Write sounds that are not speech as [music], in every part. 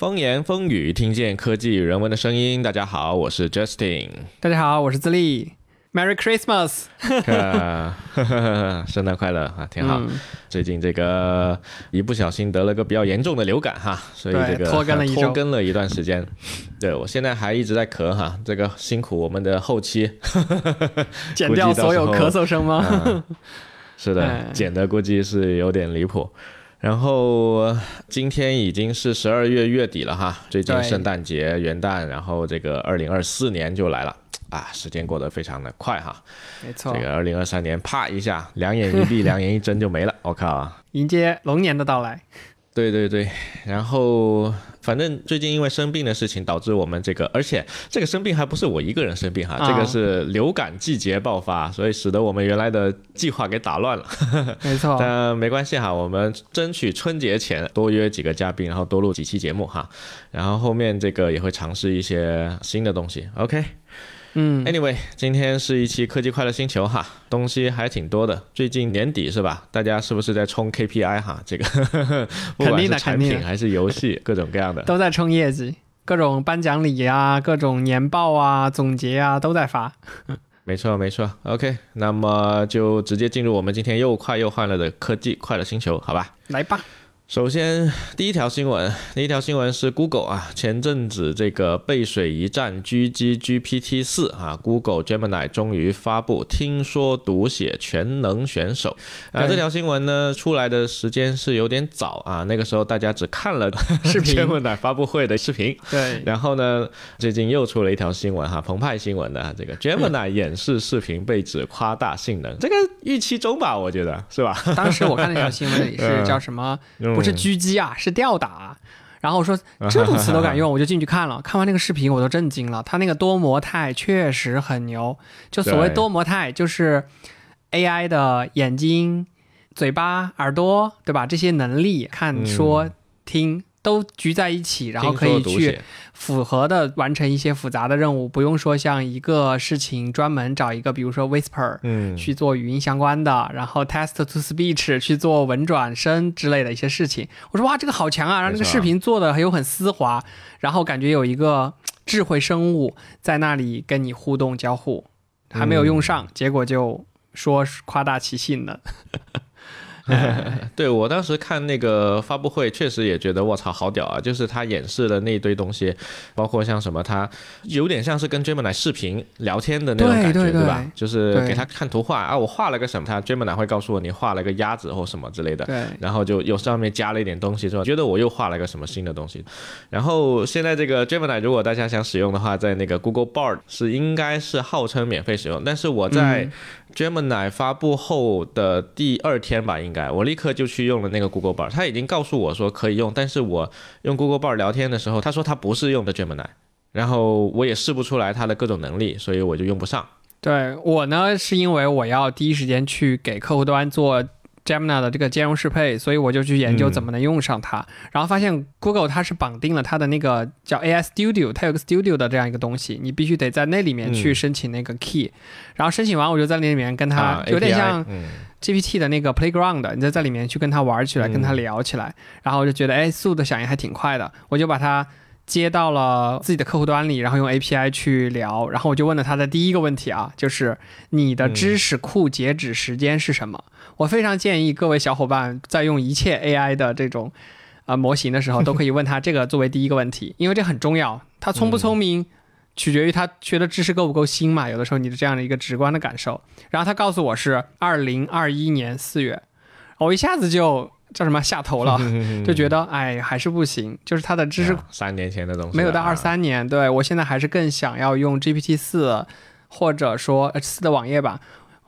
风言风语，听见科技与人文的声音。大家好，我是 Justin。大家好，我是自立。Merry Christmas！[laughs] 圣诞快乐啊，挺好。最近这个一不小心得了个比较严重的流感哈，所以这个拖更了一 [laughs] 拖更了一段时间。对我现在还一直在咳哈，这个辛苦我们的后期，[laughs] 剪掉所有咳嗽声吗？是的，剪的估计是有点离谱。然后今天已经是十二月月底了哈，最近圣诞节、元旦，然后这个二零二四年就来了啊，时间过得非常的快哈。没错，这个二零二三年啪一下，两眼一闭，两眼一睁就没了，我靠！迎接龙年的到来。对对对，然后反正最近因为生病的事情，导致我们这个，而且这个生病还不是我一个人生病哈，这个是流感季节爆发，所以使得我们原来的计划给打乱了。[laughs] 没错，但没关系哈，我们争取春节前多约几个嘉宾，然后多录几期节目哈，然后后面这个也会尝试一些新的东西。OK。嗯，Anyway，今天是一期科技快乐星球哈，东西还挺多的。最近年底是吧？大家是不是在冲 KPI 哈？这个 [laughs] 不管是产品还是游戏，各种各样的都在冲业绩，各种颁奖礼啊、各种年报啊、总结啊都在发。[laughs] 没错没错，OK，那么就直接进入我们今天又快又欢乐的科技快乐星球，好吧？来吧。首先，第一条新闻，第一条新闻是 Google 啊，前阵子这个背水一战狙击 GPT 四啊，Google Gemini 终于发布，听说读写全能选手啊。这条新闻呢出来的时间是有点早啊，那个时候大家只看了视频 [laughs] Gemini 发布会的视频。对。然后呢，最近又出了一条新闻哈，澎湃新闻的这个 Gemini 演示视频被指夸大性能，这个预期中吧，我觉得是吧？当时我看那条新闻也是叫什么？[laughs] 不是狙击啊，是吊打。然后我说 [laughs] 这种词都敢用，我就进去看了。看完那个视频，我都震惊了。他那个多模态确实很牛。就所谓多模态，就是 AI 的眼睛、嘴巴、耳朵，对吧？这些能力，看、说、听。都聚在一起，然后可以去符合的完成一些复杂的任务，不用说像一个事情专门找一个，比如说 Whisper，嗯，去做语音相关的，然后 Text to Speech 去做文转声之类的一些事情。我说哇，这个好强啊！让这个视频做的很有很丝滑，然后感觉有一个智慧生物在那里跟你互动交互，还没有用上，结果就说夸大其性了。[laughs] 对我当时看那个发布会，确实也觉得我操好屌啊！就是他演示的那一堆东西，包括像什么，他有点像是跟 Gemini 视频聊天的那种感觉，对吧？就是给他看图画啊，我画了个什么，他 Gemini 会告诉我你画了个鸭子或什么之类的，对，然后就又上面加了一点东西，是吧？觉得我又画了个什么新的东西。然后现在这个 Gemini 如果大家想使用的话，在那个 Google Bard 是应该是号称免费使用，但是我在 Gemini 发布后的第二天吧，应该我立刻就去用了那个 Google Bar，他已经告诉我说可以用，但是我用 Google Bar 聊天的时候，他说他不是用的 Gemini，然后我也试不出来它的各种能力，所以我就用不上。对我呢，是因为我要第一时间去给客户端做。Gemini 的这个兼容适配，所以我就去研究怎么能用上它，然后发现 Google 它是绑定了它的那个叫 AI Studio，它有个 Studio 的这样一个东西，你必须得在那里面去申请那个 key，然后申请完我就在那里面跟它有点像 GPT 的那个 Playground，你就在里面去跟它玩起来，跟它聊起来，然后我就觉得哎，速度响应还挺快的，我就把它接到了自己的客户端里，然后用 API 去聊，然后我就问了它的第一个问题啊，就是你的知识库截止时间是什么？我非常建议各位小伙伴在用一切 AI 的这种啊模型的时候，都可以问他这个作为第一个问题，因为这很重要。他聪不聪明，取决于他学的知识够不够新嘛。有的时候你的这样的一个直观的感受。然后他告诉我是二零二一年四月，我一下子就叫什么下头了，[laughs] 就觉得哎还是不行。就是他的知识三年前的东西没有到二三年，对我现在还是更想要用 GPT 四，或者说 H 四的网页版。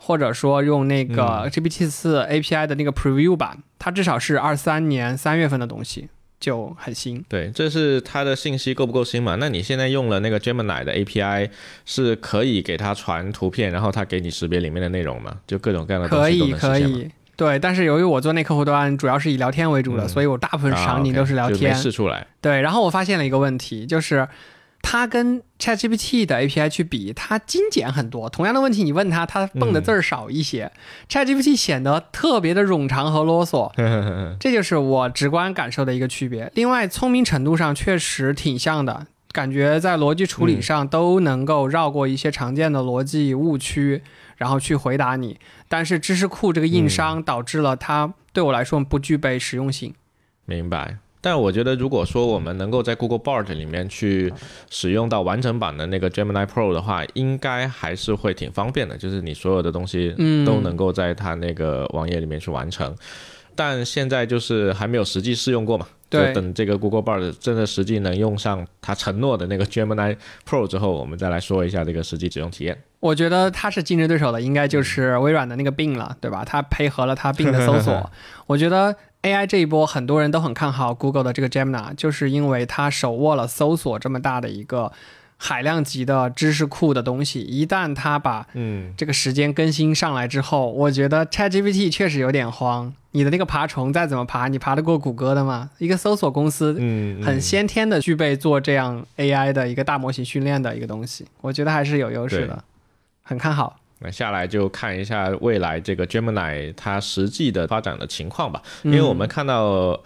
或者说用那个 GPT 四 API 的那个 Preview 版，它至少是二三年三月份的东西，就很新。对，这是它的信息够不够新嘛？那你现在用了那个 Gemini 的 API，是可以给它传图片，然后它给你识别里面的内容嘛？就各种各样的可以可以。对，但是由于我做那客户端主要是以聊天为主的，所以我大部分场景都是聊天。试出来。对，然后我发现了一个问题，就是它跟 ChatGPT 的 API 去比，它精简很多。同样的问题，你问它，它蹦的字儿少一些。ChatGPT 显得特别的冗长和啰嗦，[laughs] 这就是我直观感受的一个区别。另外，聪明程度上确实挺像的，感觉在逻辑处理上都能够绕过一些常见的逻辑误区，然后去回答你。但是知识库这个硬伤导致了它对我来说不具备实用性。明白。但我觉得，如果说我们能够在 Google Bard 里面去使用到完整版的那个 Gemini Pro 的话，应该还是会挺方便的。就是你所有的东西都能够在它那个网页里面去完成。但现在就是还没有实际试用过嘛？对。等这个 Google Bard 真的实际能用上它承诺的那个 Gemini Pro 之后，我们再来说一下这个实际使用体验。我觉得它是竞争对手的，应该就是微软的那个 Bing 了，对吧？它配合了它 Bing 的搜索，[laughs] 我觉得。AI 这一波，很多人都很看好 Google 的这个 Gemini，就是因为它手握了搜索这么大的一个海量级的知识库的东西。一旦它把嗯这个时间更新上来之后，我觉得 ChatGPT 确实有点慌。你的那个爬虫再怎么爬，你爬得过谷歌的吗？一个搜索公司，嗯，很先天的具备做这样 AI 的一个大模型训练的一个东西，我觉得还是有优势的，很看好。那下来就看一下未来这个 Gemini 它实际的发展的情况吧，因为我们看到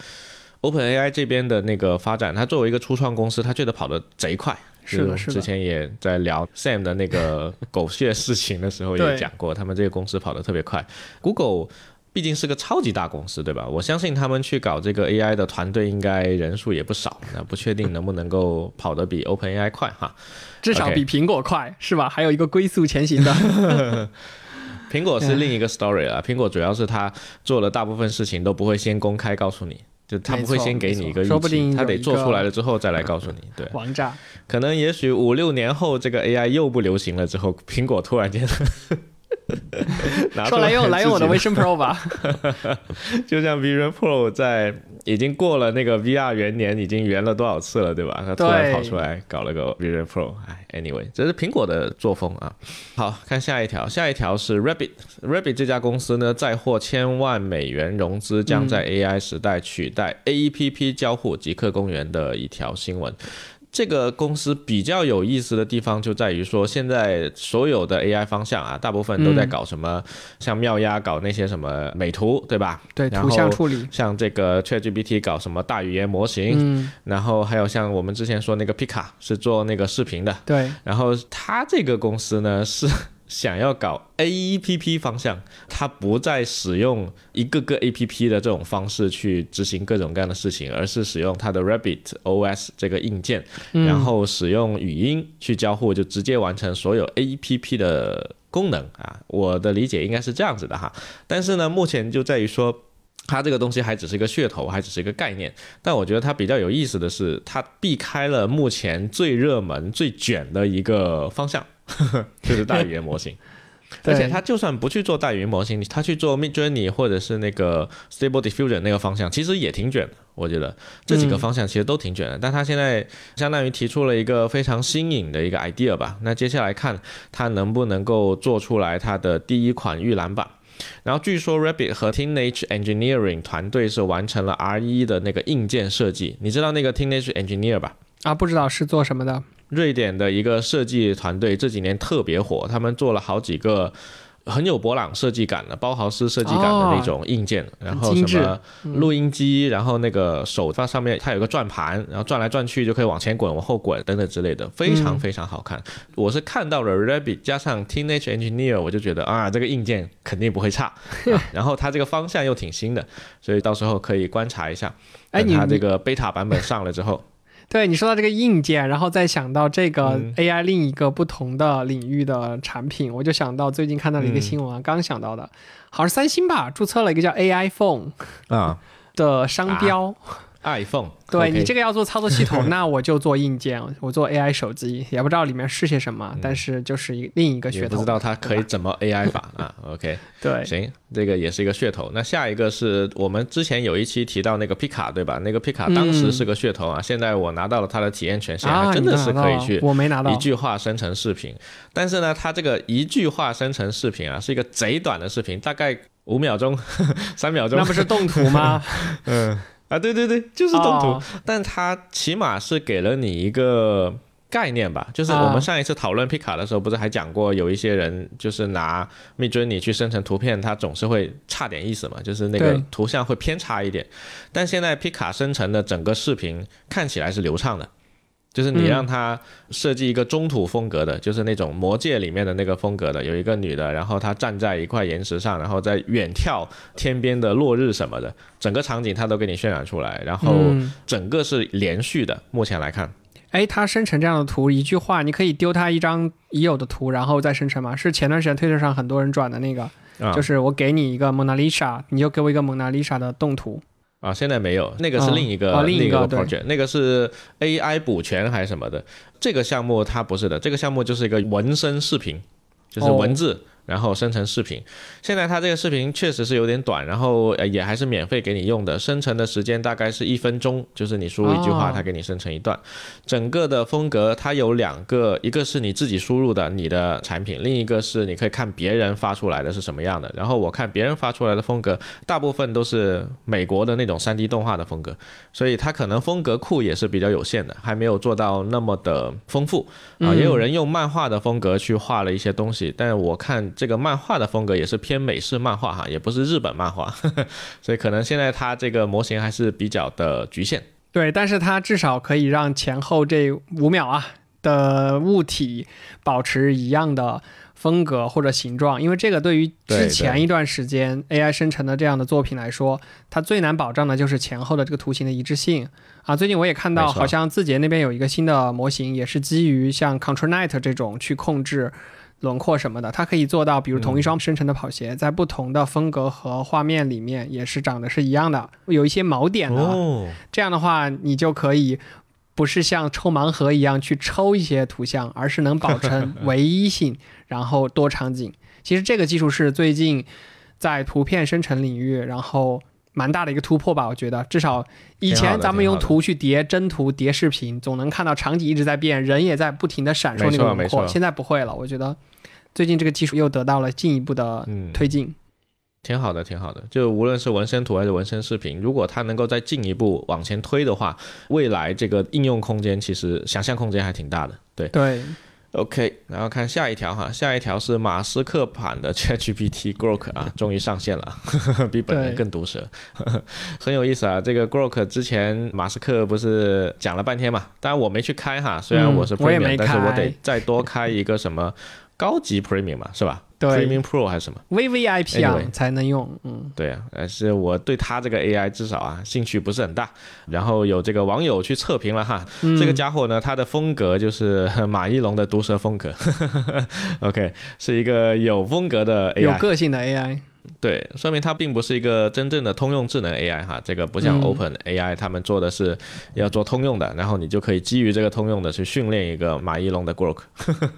OpenAI 这边的那个发展，它作为一个初创公司，它觉得跑得贼快。是的，是的。之前也在聊 Sam 的那个狗血事情的时候也讲过，他们这个公司跑得特别快。Google。毕竟是个超级大公司，对吧？我相信他们去搞这个 AI 的团队应该人数也不少，那不确定能不能够跑得比 OpenAI 快哈，至少比苹果快是吧？还有一个龟速前行的，[laughs] 苹果是另一个 story 了。苹果主要是它做了大部分事情都不会先公开告诉你，就他不会先给你一个预期，他得做出来了之后再来告诉你。对，王炸。可能也许五六年后这个 AI 又不流行了之后，苹果突然间。[laughs] 说来用来用我的 Vision Pro 吧，[laughs] 就像 Vision Pro 在已经过了那个 VR 元年，已经圆了多少次了，对吧？他突然跑出来搞了个 Vision Pro，哎，Anyway，这是苹果的作风啊。好看下一条，下一条是 Rabbit，Rabbit 这家公司呢，再获千万美元融资，将在 AI 时代取代 AEPP 交互极客公园的一条新闻。这个公司比较有意思的地方就在于说，现在所有的 AI 方向啊，大部分都在搞什么，像妙鸭搞那些什么美图，对吧？对，图像处理。像这个 ChatGPT 搞什么大语言模型，然后还有像我们之前说那个 Pika 是做那个视频的，对。然后它这个公司呢是。想要搞 A P P 方向，它不再使用一个个 A P P 的这种方式去执行各种各样的事情，而是使用它的 Rabbit O S 这个硬件，然后使用语音去交互，就直接完成所有 A P P 的功能啊。我的理解应该是这样子的哈。但是呢，目前就在于说，它这个东西还只是一个噱头，还只是一个概念。但我觉得它比较有意思的是，它避开了目前最热门、最卷的一个方向。[laughs] 就是大语言模型，[laughs] 而且他就算不去做大语言模型，他去做 Mid Journey 或者是那个 Stable Diffusion 那个方向，其实也挺卷的。我觉得这几个方向其实都挺卷的。但他现在相当于提出了一个非常新颖的一个 idea 吧。那接下来看他能不能够做出来他的第一款预览版。然后据说 Rabbit 和 Teenage Engineering 团队是完成了 R 一的那个硬件设计。你知道那个 Teenage Engineer 吧？啊，不知道是做什么的。瑞典的一个设计团队这几年特别火，他们做了好几个很有博朗设计感的包豪斯设计感的那种硬件，然后什么录音机，然后那个手在上面它有个转盘，然后转来转去就可以往前滚、往后滚等等之类的，非常非常好看。我是看到了 Rabbit 加上 Teenage Engineer，我就觉得啊，这个硬件肯定不会差。[laughs] 然后它这个方向又挺新的，所以到时候可以观察一下。哎，它这个 beta 版本上了之后。对你说到这个硬件，然后再想到这个 AI 另一个不同的领域的产品，我就想到最近看到了一个新闻，刚想到的，好像是三星吧，注册了一个叫 AI Phone 啊。的商标。iPhone，对你这个要做操作系统，[laughs] 那我就做硬件，我做 AI 手机，也不知道里面是些什么，但是就是一另一个噱头，不知道它可以怎么 AI 法啊？OK，[laughs] 对，行，这个也是一个噱头。那下一个是我们之前有一期提到那个皮卡，对吧？那个皮卡当时是个噱头啊，现在我拿到了它的体验权限，真的是可以去，我没拿到一句话生成视频，但是呢，它这个一句话生成视频啊，是一个贼短的视频，大概五秒钟、[laughs] 三秒钟，那不是动图吗？嗯。啊，对对对，就是动图，但它起码是给了你一个。概念吧。就是啊我们上一次讨论皮卡的时候，不是还讲过，有一些人就是拿 Midjourney 去生成图片，它总是会差点意思嘛，就是那个图像会偏差一点。但现在皮卡生成的整个视频看起来是流畅的。就是你嗯让他设计一个中土风格的，就是那种魔界里面的那个风格的，有一个女的，然后她站在一块岩石上，然后在远眺天边的落日什么的，整个场景她都给你渲染出来，然后嗯，整个是连续的。目前来看，哎，它生成这样的图，一句话，你可以丢它一张已有的图，然后再生成吗？是前段时间推特上很多人转的那个，啊，就是我给你一个蒙娜丽莎，你就给我一个蒙娜丽莎的动图。啊，现在没有，那个是另一个、哦哦另一个 project，那个是 AI 补全还是什么的。这个项目它不是的，这个项目就是一个纹身视频，就是哦文字。然后生成视频，现在它这个视频确实是有点短，然后也还是免费给你用的，生成的时间大概是一分钟，就是你输入一句话，它给你生成一段。整个的风格它有两个，一个是你自己输入的你的产品，另一个是你可以看别人发出来的是什么样的。然后我看别人发出来的风格，大部分都是美国的那种 3D 动画的风格，所以它可能风格库也是比较有限的，还没有做到那么的丰富啊。也有人用漫画的风格去画了一些东西，但是我看这个漫画的风格也是偏美式漫画哈，也不是日本漫画，[laughs] 所以可能现在它这个模型还是比较的局限。对，但是它至少可以让前后这五秒啊的物体保持一样的风格或者形状，因为这个对于之前一段时间 AI 生成的这样的作品来说，它最难保障的就是前后的这个图形的一致性啊。最近我也看到，好像字节那边有一个新的模型，也是基于像 Control Night 这种去控制。轮廓什么的，它可以做到，比如同一双生成的跑鞋，在不同的风格和画面里面也是长得是一样的，有一些锚点的。哦，这样的话，你就可以不是像抽盲盒一样去抽一些图像，而是能保证 [laughs] 唯一性，然后多场景。其实这个技术是最近在图片生成领域，然后蛮大的一个突破吧，我觉得。至少以前咱们用图去叠真图、叠视频，总能看到场景一直在变，人也在不停的闪烁那个轮廓。现在不会了，我觉得最近这个技术又得到了进一步的嗯，推进。挺好的，挺好的。就无论是纹身图还是纹身视频，如果它能够再进一步往前推的话，未来这个应用空间其实想象空间还挺大的。对对，，OK，然后看下一条哈，下一条是马斯克版的 [laughs] ChatGPT Grok 啊，终于上线了，[laughs] 比本人更毒舌，[laughs] 很有意思啊。这个 Grok 之前马斯克不是讲了半天嘛，当然我没去开哈，虽然嗯我是我也 Premium，、没但是我得再多开一个什么高级 Premium 嘛，是吧对？Premium Pro 还是什么？VVIP 啊 Anyway 才能用，嗯，对啊，但是我对他这个 AI 至少啊兴趣不是很大。然后有这个网友去测评了哈，嗯这个家伙呢，他的风格就是 [laughs] 马一龙的毒舌风格。[laughs] OK，是一个有风格的 AI，有个性的 AI。对，说明它并不是一个真正的通用智能 AI 哈，这个不像嗯。Open AI，他们做的是要做通用的，然后你就可以基于这个通用的去训练一个马一龙的 Grok。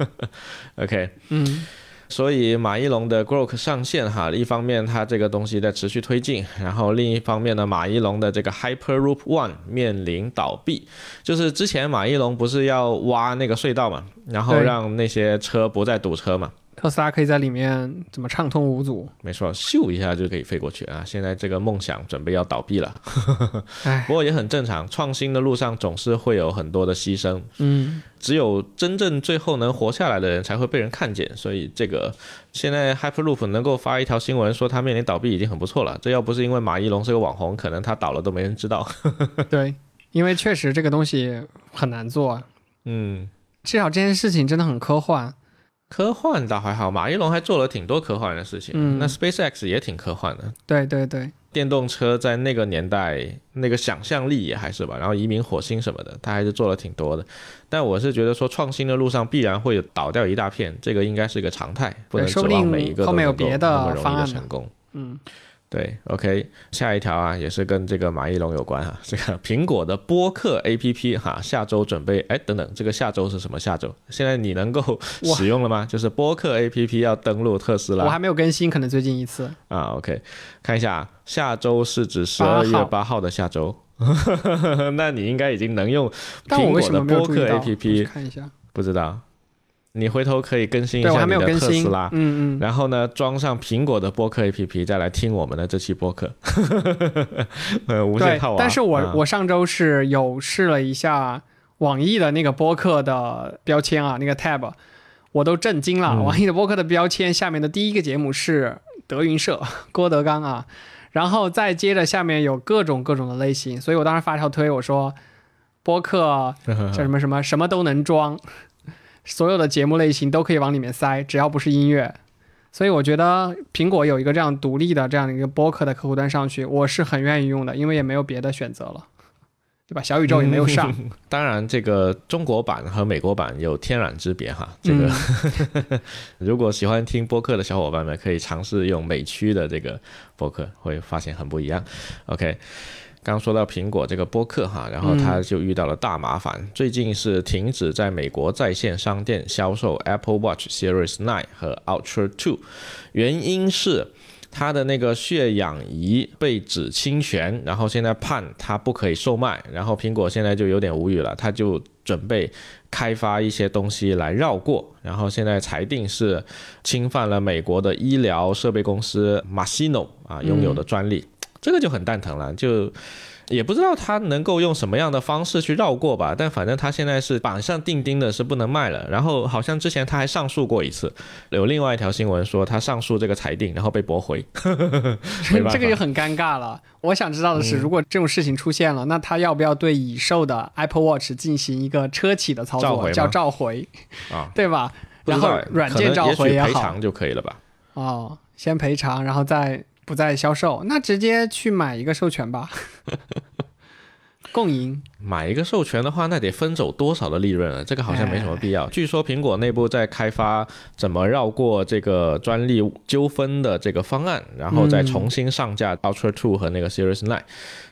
[laughs] OK，嗯，所以马一龙的 Grok 上线哈，一方面它这个东西在持续推进，然后另一方面呢，马一龙的这个 Hyperloop One 面临倒闭，就是之前马一龙不是要挖那个隧道嘛，然后让那些车不再堵车嘛，特斯拉可以在里面怎么畅通无阻？没错，咻一下就可以飞过去啊！现在这个梦想准备要倒闭了，唉，[laughs] 不过也很正常，创新的路上总是会有很多的牺牲，嗯，只有真正最后能活下来的人才会被人看见，所以这个现在 Hyperloop 能够发一条新闻说它面临倒闭已经很不错了。这要不是因为马一龙是个网红，可能他倒了都没人知道。[laughs] 对，因为确实这个东西很难做，嗯，至少这件事情真的很科幻。科幻倒还好，马一龙还做了挺多科幻的事情。嗯那 SpaceX 也挺科幻的，对对对，电动车在那个年代那个想象力也还是吧，然后移民火星什么的，他还是做了挺多的。但我是觉得说创新的路上必然会倒掉一大片，这个应该是个常态，不能指望每一个都后面有能够别的那么容易方的成功。嗯，对，OK，下一条啊，也是跟这个马一龙有关哈。这个苹果的播客 APP 哈，下周准备哎，等等，这个下周是什么下周？现在你能够使用了吗？就是播客 APP 要登录特斯拉我还没有更新，可能最近一次。啊。OK，看一下啊，下周是指十8二月号八号的下周。[laughs] 那你应该已经能用苹果的播客 APP，看一下，不知道。你回头可以更新一对我还没下你的有更新特斯拉。。嗯嗯，然后呢，装上苹果的播客 APP，再来听我们的这期播客，[laughs] 呃，无限对套娃。但是我、啊我上周是有试了一下网易的那个播客的标签啊，那个 tab，我都震惊了。嗯网易的播客的标签下面的第一个节目是德云社 [laughs] 郭德纲啊，然后再接着下面有各种各种的类型，所以我当时发条推我说播客叫什么什么什么都能装，所有的节目类型都可以往里面塞，只要不是音乐。所以我觉得苹果有一个这样独立的这样的一个播客的客户端上去，我是很愿意用的，因为也没有别的选择了，对吧？小宇宙也没有上，[laughs] 当然，这个中国版和美国版有天壤之别哈。这个、[laughs] 嗯如果喜欢听播客的小伙伴们，可以尝试用美区的这个播客，会发现很不一样。OK。刚说到苹果这个播客哈，然后他就遇到了大麻烦，最近是停止在美国在线商店销售 Apple Watch Series 9和 Ultra 2，原因是他的那个血氧仪被指侵权，然后现在判他不可以售卖，然后苹果现在就有点无语了，他就准备开发一些东西来绕过，然后现在裁定是侵犯了美国的医疗设备公司 Masimo 啊拥有的专利，这个就很蛋疼了，就。也不知道他能够用什么样的方式去绕过吧，但反正他现在是板上钉钉的，是不能卖了。然后好像之前他还上诉过一次，有另外一条新闻说他上诉这个裁定，然后被驳回。[laughs] 这个就很尴尬了。我想知道的是，如果这种事情出现了，那他要不要对已售的 Apple Watch 进行一个车企的操作，召叫召回，啊，[laughs] 对吧？然后软件召回也好，也赔偿就可以了吧？哦，先赔偿，然后再不再销售，那直接去买一个授权吧，[laughs] 共赢。买一个授权的话，那得分走多少的利润啊？这个好像没什么必要。据说苹果内部在开发怎么绕过这个专利纠纷的这个方案，然后再重新上架 Ultra Two 和那个 Series Nine。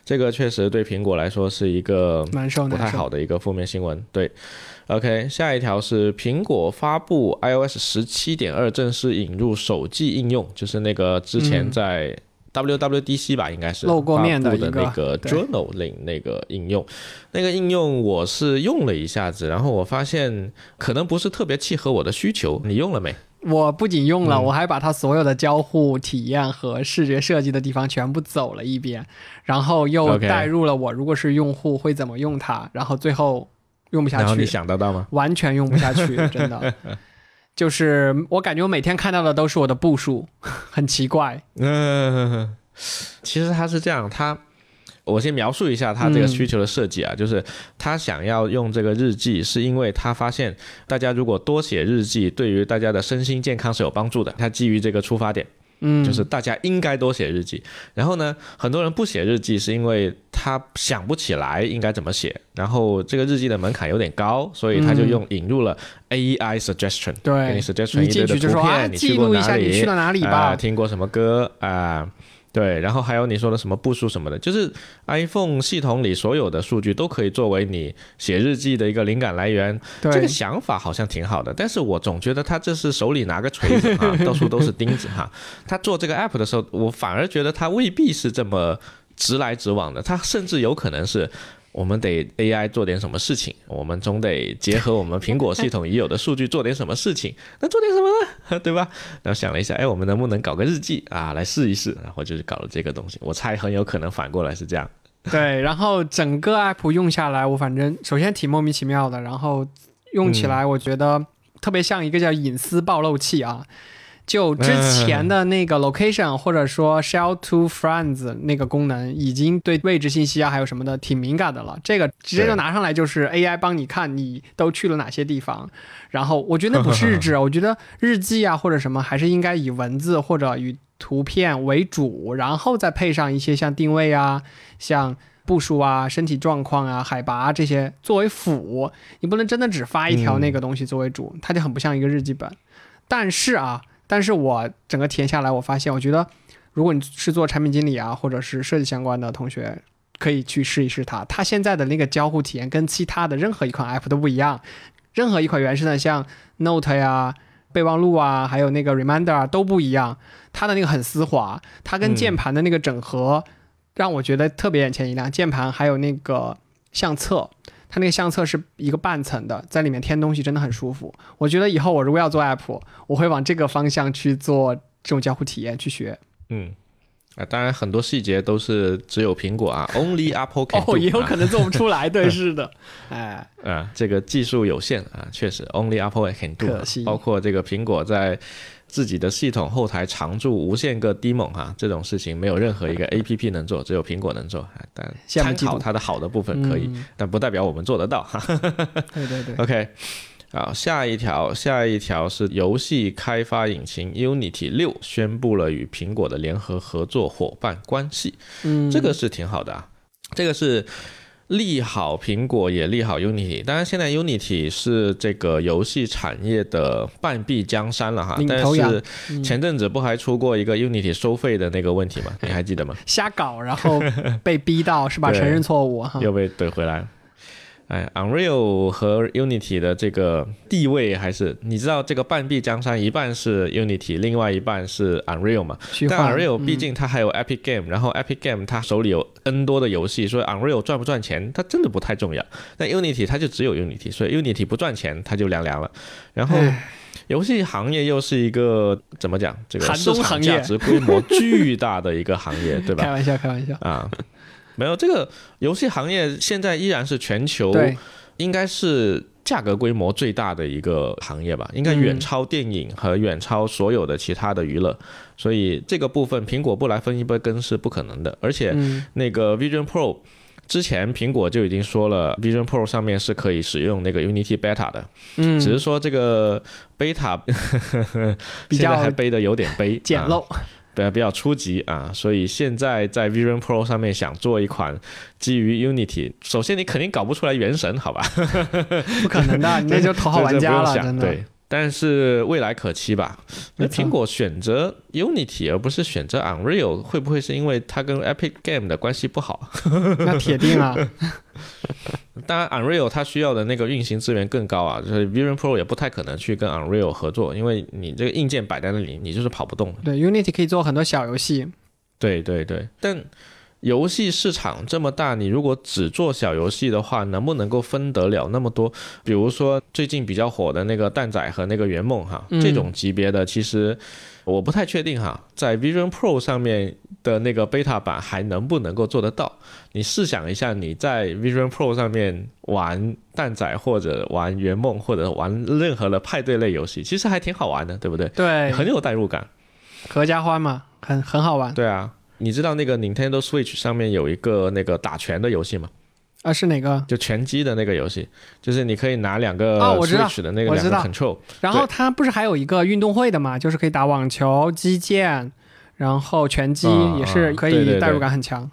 这个确实对苹果来说是一个不太。好的一个负面新闻。对，OK，下一条是苹果发布 iOS 十七点二正式引入手机应用，就是那个之前在 WWDC 吧，应该是嗯露过面的的那个 Journaling 那个应用。那个应用我是用了一下子，然后我发现可能不是特别契合我的需求。你用了没？我不仅用了，嗯我还把它所有的交互体验和视觉设计的地方全部走了一遍，然后又带入了我如果是用户会怎么用它，然后最后用不下然后你，想得到吗？完全用不下去，[laughs] 真的。就是我感觉我每天看到的都是我的步数，很奇怪。嗯，其实他是这样，他我先描述一下他这个需求的设计啊，就是他想要用这个日记，是因为他发现大家如果多写日记，对于大家的身心健康是有帮助的。他基于这个出发点，嗯，就是大家应该多写日记。然后呢，很多人不写日记是因为他想不起来应该怎么写，然后这个日记的门槛有点高，所以他就用引入了 AI suggestion，给对你 suggestion 一堆的图片，你记去过录一下哪里你去了哪里啊、吧。听过什么歌啊、对，然后还有你说的什么步数什么的，就是 iPhone 系统里所有的数据都可以作为你写日记的一个灵感来源。对，这个想法好像挺好的，但是我总觉得他这是手里拿个锤子哈，[laughs] 到处都是钉子哈。他做这个 app 的时候，我反而觉得他未必是这么直来直往的，他甚至有可能是。我们得 AI 做点什么事情，我们总得结合我们苹果系统已有的数据做点什么事情。那做点什么呢？[laughs] 对吧？然后想了一下，哎，我们能不能搞个日记啊，来试一试？然后就是搞了这个东西。我猜很有可能反过来是这样。[laughs] 对，然后整个 app 用下来，我反正首先挺莫名其妙的，然后用起来我觉得特别像一个叫隐私暴露器啊。就之前的那个 location 或者说 shell to friends 那个功能，已经对位置信息啊还有什么的挺敏感的了。这个直接就拿上来就是 AI 帮你看你都去了哪些地方。然后我觉得那不是日志，[laughs] 我觉得日记啊或者什么还是应该以文字或者与图片为主，然后再配上一些像定位啊、像步数啊、身体状况啊、海拔、啊、这些作为辅。你不能真的只发一条那个东西作为主，它就很不像一个日记本。但是啊。但是我整个体验下来，我发现，我觉得如果你是做产品经理啊，或者是设计相关的同学，可以去试一试它。它现在的那个交互体验跟其他的任何一款 app 都不一样，任何一款原生的像 Note 呀、备忘录啊，还有那个 Reminder 啊都不一样。它的那个很丝滑，它跟键盘的那个整合、嗯、让我觉得特别眼前一亮。键盘还有那个相册。它那个相册是一个半层的，在里面添东西真的很舒服。我觉得以后我如果要做 app，我会往这个方向去做这种交互体验去学。嗯，啊，当然很多细节都是只有苹果啊，Only Apple can do。哦，也有可能做不出来，[laughs] 对，是的，哎，啊，这个技术有限啊，确实 Only Apple can do 包括这个苹果在自己的系统后台常驻无限个 daemon 哈，这种事情没有任何一个 [laughs] APP 能做，只有苹果能做。啊但参考它的好的部分可以，嗯但不代表我们做得到哈。对对对，[laughs] OK，好，下一条，下一条是游戏开发引擎 Unity 六宣布了与苹果的联合合作伙伴关系，嗯，这个是挺好的啊，这个是。利好苹果也利好 Unity，当然现在 Unity 是这个游戏产业的半壁江山了哈，但是嗯前阵子不还出过一个 Unity 收费的那个问题吗？你还记得吗？瞎搞，然后被逼到是吧？[laughs] 承认错误哈。又被怼回来了。哎，Unreal 和 Unity 的这个地位还是你知道，这个半壁江山一半是 Unity，另外一半是 Unreal 嘛。但 Unreal 嗯毕竟它还有 Epic Game，、然后 Epic Game 它手里有 N 多的游戏，所以 Unreal 赚不赚钱，它真的不太重要。但 Unity 它就只有 Unity，所以 Unity 不赚钱，它就凉凉了。然后游戏行业又是一个怎么讲，这个寒市场价值规模巨大的一个行业，对吧 [laughs] 开？玩笑，开玩笑。啊，没有这个游戏行业现在依然是全球，应该是价格规模最大的一个行业吧，应该嗯。远超电影和远超所有的其他的娱乐，所以这个部分苹果不来分一杯羹是不可能的，而且嗯，那个 Vision Pro。之前苹果就已经说了，Vision Pro 上面是可以使用那个 Unity Beta 的，嗯，只是说这个 Beta 比 [laughs] 现在还背的有点背，啊简陋。对，比较比较初级啊，所以现在在 Vision Pro 上面想做一款基于 Unity，首先你肯定搞不出来原神，好吧？不可能的，你那就头号玩家了。[laughs] 对，但是未来可期吧？那苹果选择 Unity 而不是选择 Unreal，会不会是因为它跟 Epic Game 的关系不好？[laughs] 那铁定啊，[laughs] 当然，Unreal 它需要的那个运行资源更高啊，就是 Vision Pro 也不太可能去跟 Unreal 合作，因为你这个硬件摆在那里，你就是跑不动。对，Unity 可以做很多小游戏，对对对，但游戏市场这么大，你如果只做小游戏的话，能不能够分得了那么多？比如说最近比较火的那个蛋仔和那个圆梦哈，嗯这种级别的，其实我不太确定哈，在 Vision Pro 上面的那个 beta 版还能不能够做得到？你试想一下，你在 Vision Pro 上面玩蛋仔或者玩圆梦或者玩任何的派对类游戏，其实还挺好玩的，对不对？对，很有代入感。合家欢嘛，很很好玩。对啊，你知道那个 Nintendo Switch 上面有一个那个打拳的游戏吗？啊，是哪个？就拳击的那个游戏，就是你可以拿两个哦我知道 Switch 的那个两个我知道 control，然后它不是还有一个运动会的嘛，就是可以打网球、击剑，然后拳击啊也是可以代入感很强。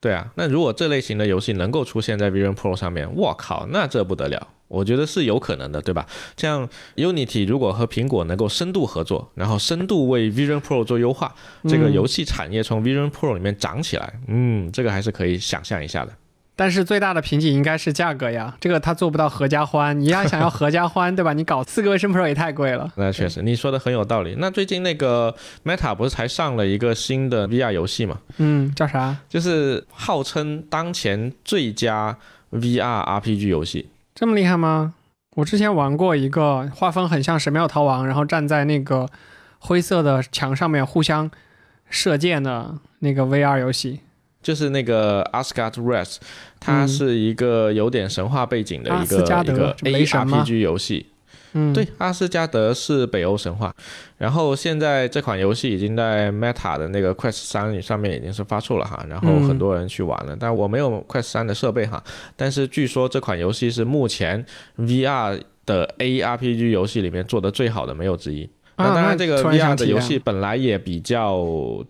对啊，那如果这类型的游戏能够出现在 Vision Pro 上面，我靠，那这不得了，我觉得是有可能的，对吧？像 Unity 如果和苹果能够深度合作，然后深度为 Vision Pro 做优化，这个嗯游戏产业从 Vision Pro 里面涨起来，嗯，这个还是可以想象一下的。但是最大的瓶颈应该是价格呀，这个它做不到合家欢。你要想要合家欢，对吧？你搞四个 Vision Pro 也太贵了。那确实，你说的很有道理。那最近那个 Meta 不是才上了一个新的 VR 游戏嘛？嗯，叫啥？就是号称当前最佳 VR RPG 游戏。这么厉害吗？我之前玩过一个画风很像《神庙逃亡》，然后站在那个灰色的墙上面互相射箭的那个 VR 游戏。就是那个 Asgard Rest，它嗯是一个有点神话背景的一个、一个 ARPG 游戏。嗯，对，阿斯加德是北欧神话。然后现在这款游戏已经在 Meta 的那个 Quest 三上面已经是发售了哈，然后嗯很多人去玩了。但我没有 Quest 三的设备哈，但是据说这款游戏是目前 VR 的 ARPG 游戏里面做的最好的，没有之一。啊那当然，这个 VR 的游戏本来也比较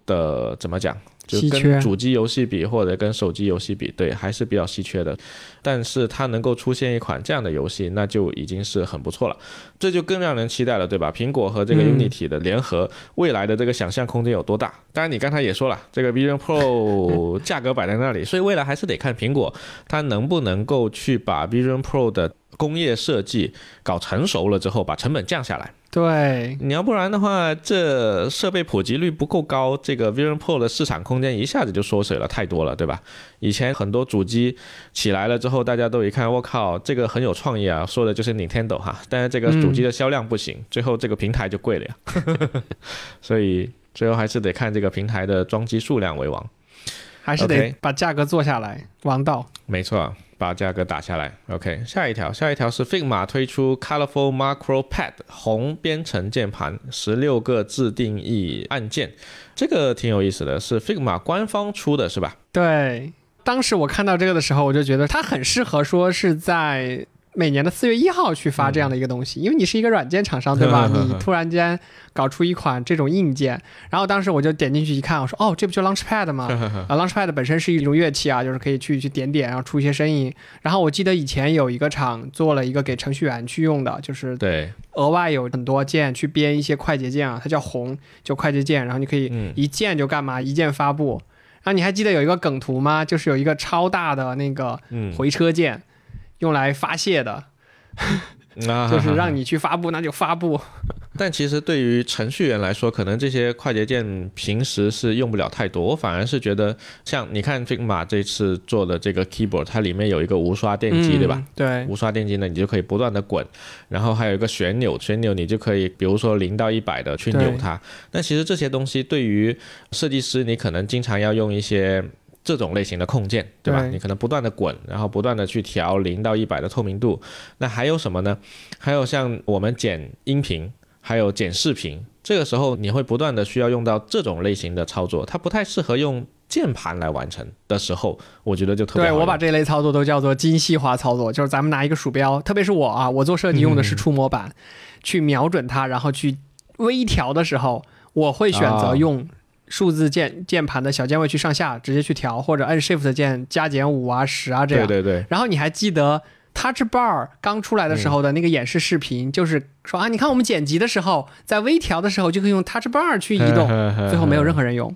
的怎么讲，就跟主机游戏比或者跟手机游戏比，对，还是比较稀缺的。但是它能够出现一款这样的游戏，那就已经是很不错了。这就更让人期待了，对吧？苹果和这个嗯 Unity 的联合，未来的这个想象空间有多大？当然，你刚才也说了，这个 [laughs] Vision Pro 价格摆在那里，所以未来还是得看苹果它能不能够去把 Vision Pro 的工业设计搞成熟了之后，把成本降下来。对，你要不然的话，这设备普及率不够高，这个 Vision Pro 的市场空间一下子就缩水了太多了，对吧？以前很多主机起来了之后，大家都一看，我靠，这个很有创意啊，说的就是 Nintendo 哈，但是这个主机的销量不行，最后这个平台就贵了呀。[laughs] 所以最后还是得看这个平台的装机数量为王。还是得把价格做下来，王道。没错，把价格打下来。OK，下一条，下一条是 Figma 推出 Colorful Macro Pad 红编程键盘，十六个自定义按键，这个挺有意思的，是 Figma 官方出的是吧？对，当时我看到这个的时候，我就觉得它很适合说是在每年的四月一号去发这样的一个东西，因为你是一个软件厂商，对吧？[laughs] 你突然间搞出一款这种硬件，然后当时我就点进去一看，我说哦，这不就 Launchpad 吗？[laughs] 啊，Launchpad 本身是一种乐器啊，就是可以去去点点，然后出一些声音。然后我记得以前有一个厂做了一个给程序员去用的，就是对，额外有很多键去编一些快捷键啊，它叫红，就快捷键，然后你可以嗯一键就干嘛，一键发布。然后你还记得有一个梗图吗？就是有一个超大的那个嗯，回车键，用来发泄的，啊就是让你去发布，那就发布。但其实对于程序员来说，可能这些快捷键平时是用不了太多。我反而是觉得，像你看 Figma 这次做的这个 keyboard，它里面有一个无刷电机，嗯对吧？？对，无刷电机呢，你就可以不断的滚，然后还有一个旋钮，旋钮你就可以，比如说零到一百的去扭它。但其实这些东西对于设计师，你可能经常要用一些这种类型的控件，对吧？对你可能不断的滚，然后不断的去调零到一百的透明度。那还有什么呢？还有像我们剪音频，还有剪视频，这个时候你会不断的需要用到这种类型的操作，它不太适合用键盘来完成的时候，我觉得就特别好对我把这类操作都叫做精细化操作，就是咱们拿一个鼠标，特别是我啊，我做设计用的是触摸板，去瞄准它，然后去微调的时候，我会选择啊用数字键键盘的小键位去上下直接去调，或者按 Shift 键加减五啊、十啊这样。对对对，然后你还记得 Touch Bar 刚出来的时候的那个演示视频，就是说啊，你看我们剪辑的时候，在微调的时候就可以用 Touch Bar 去移动，[laughs] 最后没有任何人用。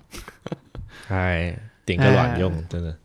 [laughs] 哎，顶个卵用，真的。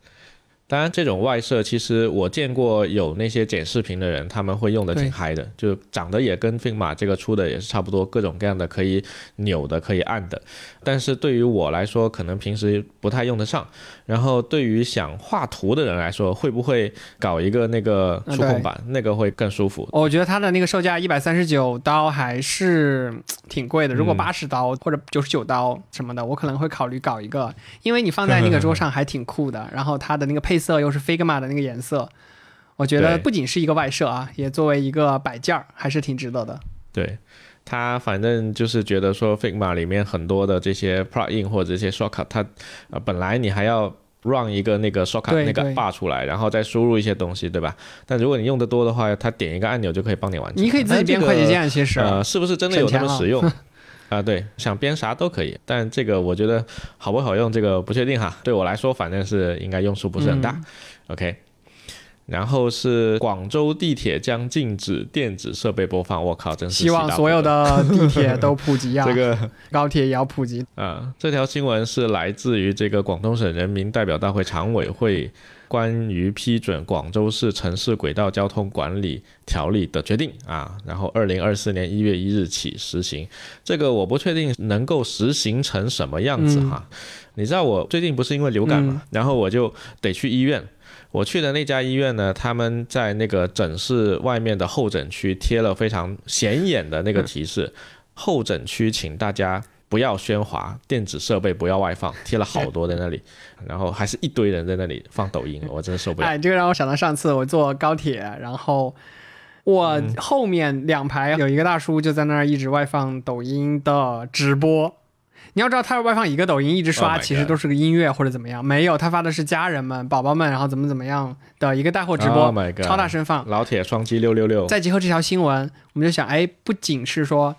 当然，这种外设其实我见过有那些剪视频的人，他们会用的挺嗨的，就长得也跟 Figma 这个出的也是差不多，各种各样的可以扭的、可以按的。但是对于我来说，可能平时不太用得上。然后对于想画图的人来说，会不会搞一个那个触控板，那个会更舒服？我觉得它的那个售价一百三十九刀还是嗯挺贵的，如果嗯八十刀或者九十九刀什么的，我可能会考虑搞一个，因为你放在那个桌上还挺酷的，然后它的那个配色又是 Figma 的那个颜色，我觉得不仅是一个外设啊，也作为一个摆件儿，还是挺值得的。对。他反正就是觉得说，Figma 里面很多的这些 plugin 或者这些 shortcut，它呃本来你还要 run 一个那个 shortcut 那个 bar 出来，然后再输入一些东西，对吧？但如果你用的多的话，它点一个按钮就可以帮你完成。你可以自己编快捷键，其实、呃，是不是真的有那么实用？[laughs] 啊、对，想编啥都可以，但这个我觉得好不好用，这个不确定哈。对我来说，反正是应该用处不是很大。嗯 OK，然后是广州地铁将禁止电子设备播放，我靠，真是希望所有的地铁都普及啊，[laughs] 这个高铁也要普及。啊，这条新闻是来自于这个广东省人民代表大会常委会关于批准广州市城市轨道交通管理条例的决定啊，然后二零二四年一月一日起实行。这个我不确定能够实行成什么样子哈。你知道我最近不是因为流感嘛，然后我就得去医院。我去的那家医院呢，他们在那个诊室外面的候诊区贴了非常显眼的那个提示：候诊区请大家不要喧哗，电子设备不要外放，贴了好多在那里，[laughs] 然后还是一堆人在那里放抖音，我真的受不了。哎，这个让我想到上次我坐高铁，然后我嗯后面两排有一个大叔就在那儿一直外放抖音的直播。你要知道，他是外放一个抖音一直 Oh 刷，其实都是个音乐或者怎么样。没有，他发的是家人们、宝宝们，然后怎么怎么样的一个带货直播 Oh 超大声放。老铁双击六六六，再结合这条新闻，我们就想，哎，不仅是说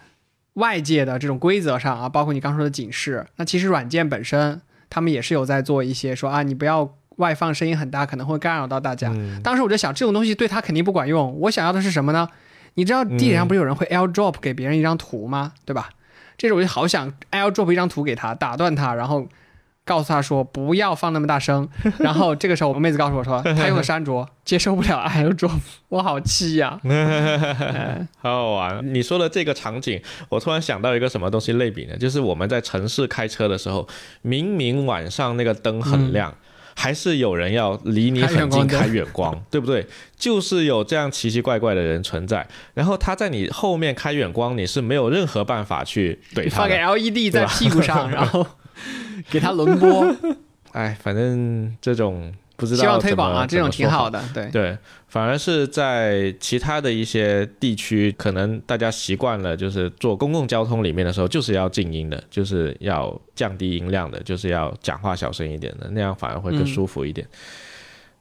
外界的这种规则上啊，包括你刚说的警示，那其实软件本身他们也是有在做一些说啊，你不要外放声音很大，可能会干扰到大家。嗯当时我就想，这种东西对他肯定不管用。我想要的是什么呢？你知道地铁上不是有人会 AirDrop 给别人一张图吗？对吧？这时我就好想 AirDrop 一张图给他，打断他，然后告诉他说不要放那么大声。然后这个时候，我妹子告诉我说，她用的是安卓，接受不了 [laughs] AirDrop，我好气呀、[laughs] 哎好好玩。你说的这个场景，我突然想到一个什么东西类比呢？就是我们在城市开车的时候，明明晚上那个灯很亮，还是有人要离你很近开远光，[laughs] 对不对？就是有这样奇奇怪怪的人存在，然后他在你后面开远光，你是没有任何办法去怼他。放个 LED 在屁股上，[laughs] 然后给他轮播。[laughs] 哎，反正这种。不知道希望推广啊，这种挺好的，对 [laughs] 对，反而是在其他的一些地区，可能大家习惯了，就是坐公共交通里面的时候，就是要静音的，就是要降低音量的，就是要讲话小声一点的，那样反而会更舒服一点。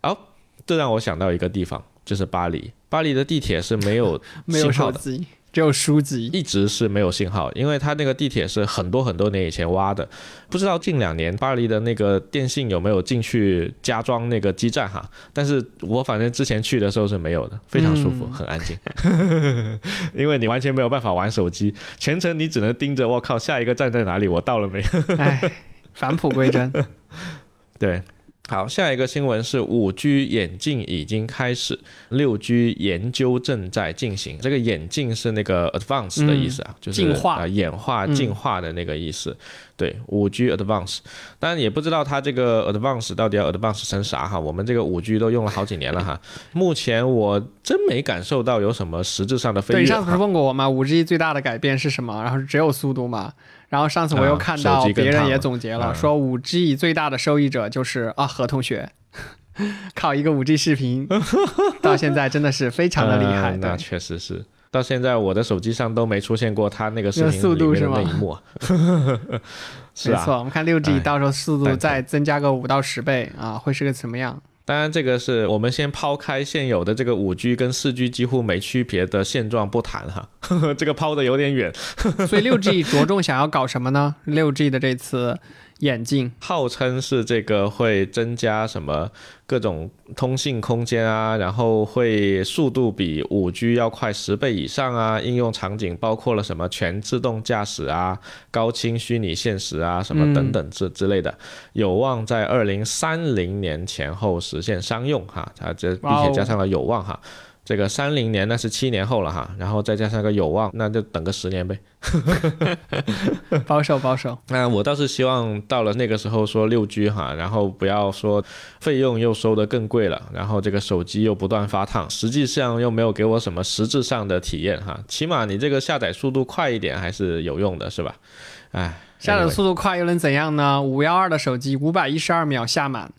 好，这让我想到一个地方，就是巴黎，巴黎的地铁是没有 [laughs] 没有手机。只有书籍，一直是没有信号，因为它那个地铁是很多很多年以前挖的，不知道近两年巴黎的那个电信有没有进去加装那个基站哈。但是我反正之前去的时候是没有的，非常舒服，很安静，[laughs] 因为你完全没有办法玩手机，全程你只能盯着，我靠，下一个站在哪里？我到了没？哎，返璞归真，[laughs] 对。好，下一个新闻是五 G 眼镜已经开始，六 G 研究正在进行。这个眼镜是那个 advance 的意思啊，就是进化、演化、进化的那个意思。对，五 G advance，当然也不知道它这个 advance 到底要 advance 成啥哈。我们这个五 G 都用了好几年了哈，目前我真没感受到有什么实质上的飞跃。对，上次不是问过我吗？五 G 最大的改变是什么？然后只有速度嘛。然后上次我又看到别人也总结了，说五 G 最大的受益者就是啊何同学，[laughs] 靠一个五 G 视频到现在真的是非常的厉害。那确实是，到现在我的手机上都没出现过他那个视频里面的那一幕。[laughs] 没错，我们看六 G 到时候速度再增加个五到十倍啊，会是个什么样？当然，这个是我们先抛开现有的这个五 G 跟四 G 几乎没区别的现状不谈哈，[laughs] 这个抛的有点远。所以六 G 着重想要搞什么呢？六 G 的这次。眼镜号称是这个会增加什么各种通信空间啊，然后会速度比五 G 要快十倍以上啊，应用场景包括了什么全自动驾驶啊、高清虚拟现实啊什么等等之之类的，有望在二零三零年前后实现商用哈，它这并且加上了有望哈。这个三零年那是七年后了哈，然后再加上个有望，那就等个十年呗。保 [laughs] 守保守。[laughs] 那我倒是希望到了那个时候说六 G 哈，然后不要说费用又收得更贵了，然后这个手机又不断发烫，实际上又没有给我什么实质上的体验哈。起码你这个下载速度快一点还是有用的，是吧？哎，下载速度快又能怎样呢？五幺二的手机五百一十二秒下满。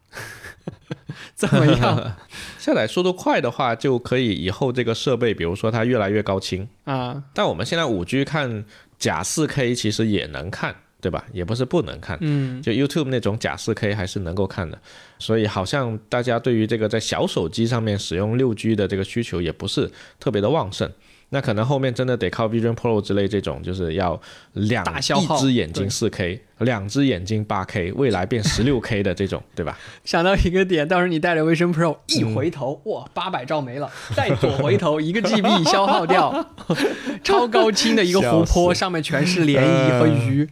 [laughs] 怎么样？下载速度快的话，就可以以后这个设备，比如说它越来越高清啊。但我们现在五 G 看假四 K 其实也能看，对吧？也不是不能看。嗯，就 YouTube 那种假四 K 还是能够看的。所以好像大家对于这个在小手机上面使用六 G 的这个需求也不是特别的旺盛。那可能后面真的得靠 Vision Pro 之类这种，就是要两一只眼睛四 K，两只眼睛八 K，未来变十六 K 的这种，对吧？[laughs] 想到一个点，到时候你带着 Vision Pro 一回头，哇，八百兆没了，再左回头一个 GB 消耗掉，[laughs] 超高清的一个湖泊，上面全是涟漪和鱼。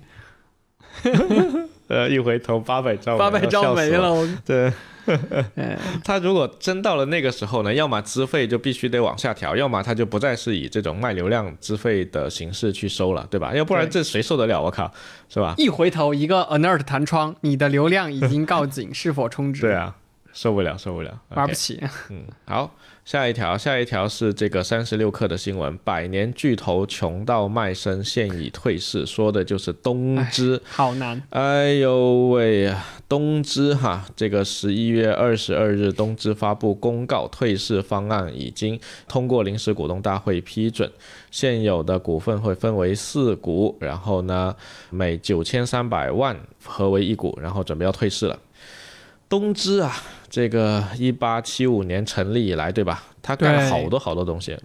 呃，一回头八百兆，八百兆没了，对。[laughs] [laughs] 他如果真到了那个时候呢，要么资费就必须得往下调，要么他就不再是以这种卖流量资费的形式去收了，对吧？要不然这谁受得了？我靠，是吧？一回头一个 alert 弹窗，你的流量已经告警，[laughs] 是否充值？对啊，受不了，受不了，玩不起。嗯，好。下一条，下一条是这个三十六氪的新闻，百年巨头穷到卖身，现已退市，说的就是东芝。好难。哎呦喂呀，东芝哈，这个十一月二十二日，东芝发布公告，退市方案已经通过临时股东大会批准，现有的股份会分为四股，然后呢，每九千三百万合为一股，然后准备要退市了。东芝啊。这个一八七五年成立以来，对吧？他干了好多好多东西，